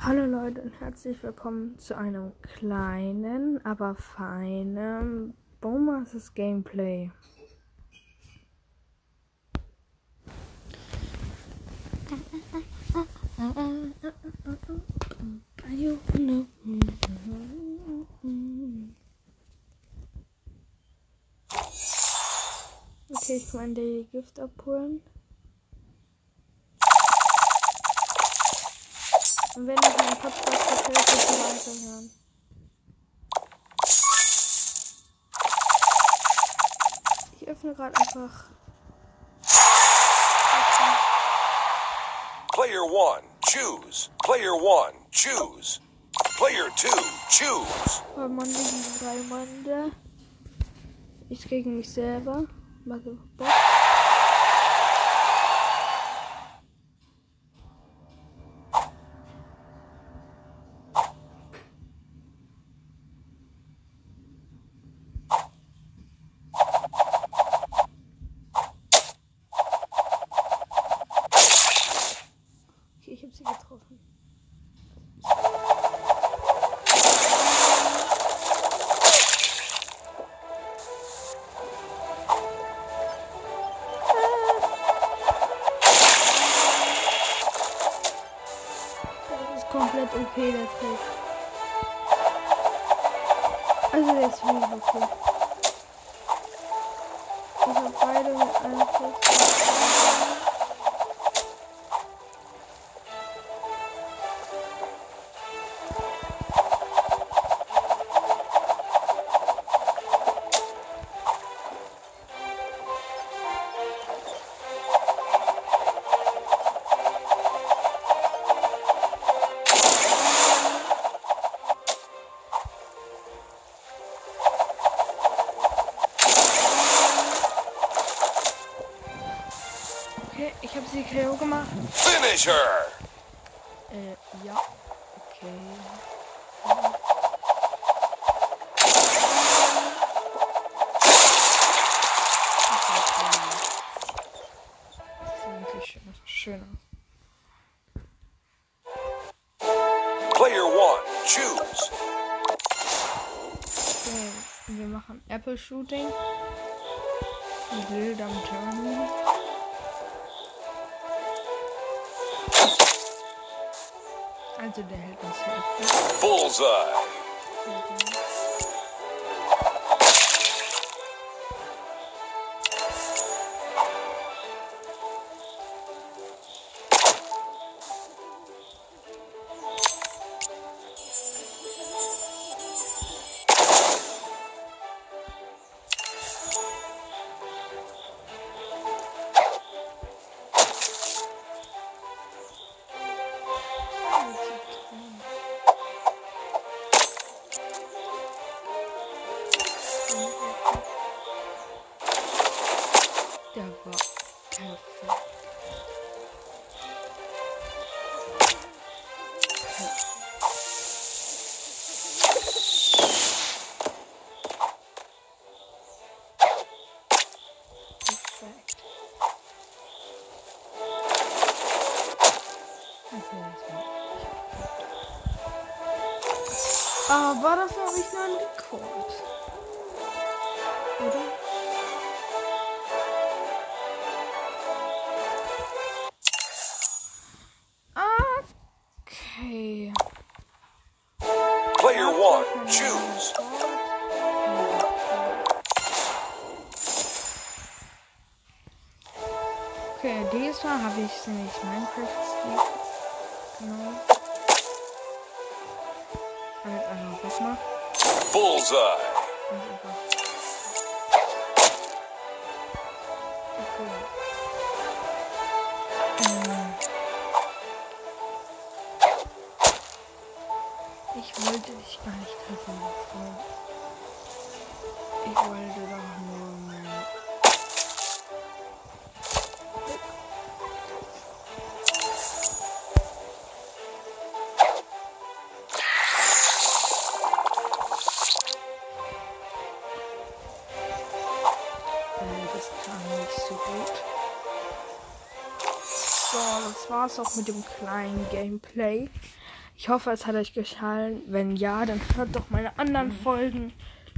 Hallo Leute und herzlich willkommen zu einem kleinen, aber feinen Bowmasters Gameplay. Okay, ich kann mein Daily Gift abholen. Und wenn euch mein Podcast gefällt, bitte weiterhören. Ich öffne gerade einfach. Player one, choose. Player one, choose. Player two, choose. Vollmonde gegen drei Monde. Ich gegen mich selber. Mache Bock. Komplett OP, der Trick. Also der ist wirklich okay. Ich habe beide mit einem Trick. Ich habe sie KO gemacht. Finish her. Äh, ja. Okay. Das ist eigentlich schön. schön aus. Player one, choose. Okay, wir machen Apple Shooting. Wild am I did that myself. Bullseye. Mm -hmm. Der war perfekt. Aber dafür habe ich nur einen Rekord. Okay. Player one, choose. Okay, diesmal habe ich nämlich Minecraft Steve. Genau. Halt einfach weg mal. Bullseye. Ich wollte dich gar nicht treffen, Frau. Ich wollte doch nur meine Äh, das kam nicht so gut. So, das war's auch mit dem kleinen Gameplay. Ich hoffe, es hat euch gefallen. Wenn ja, dann hört doch meine anderen Folgen.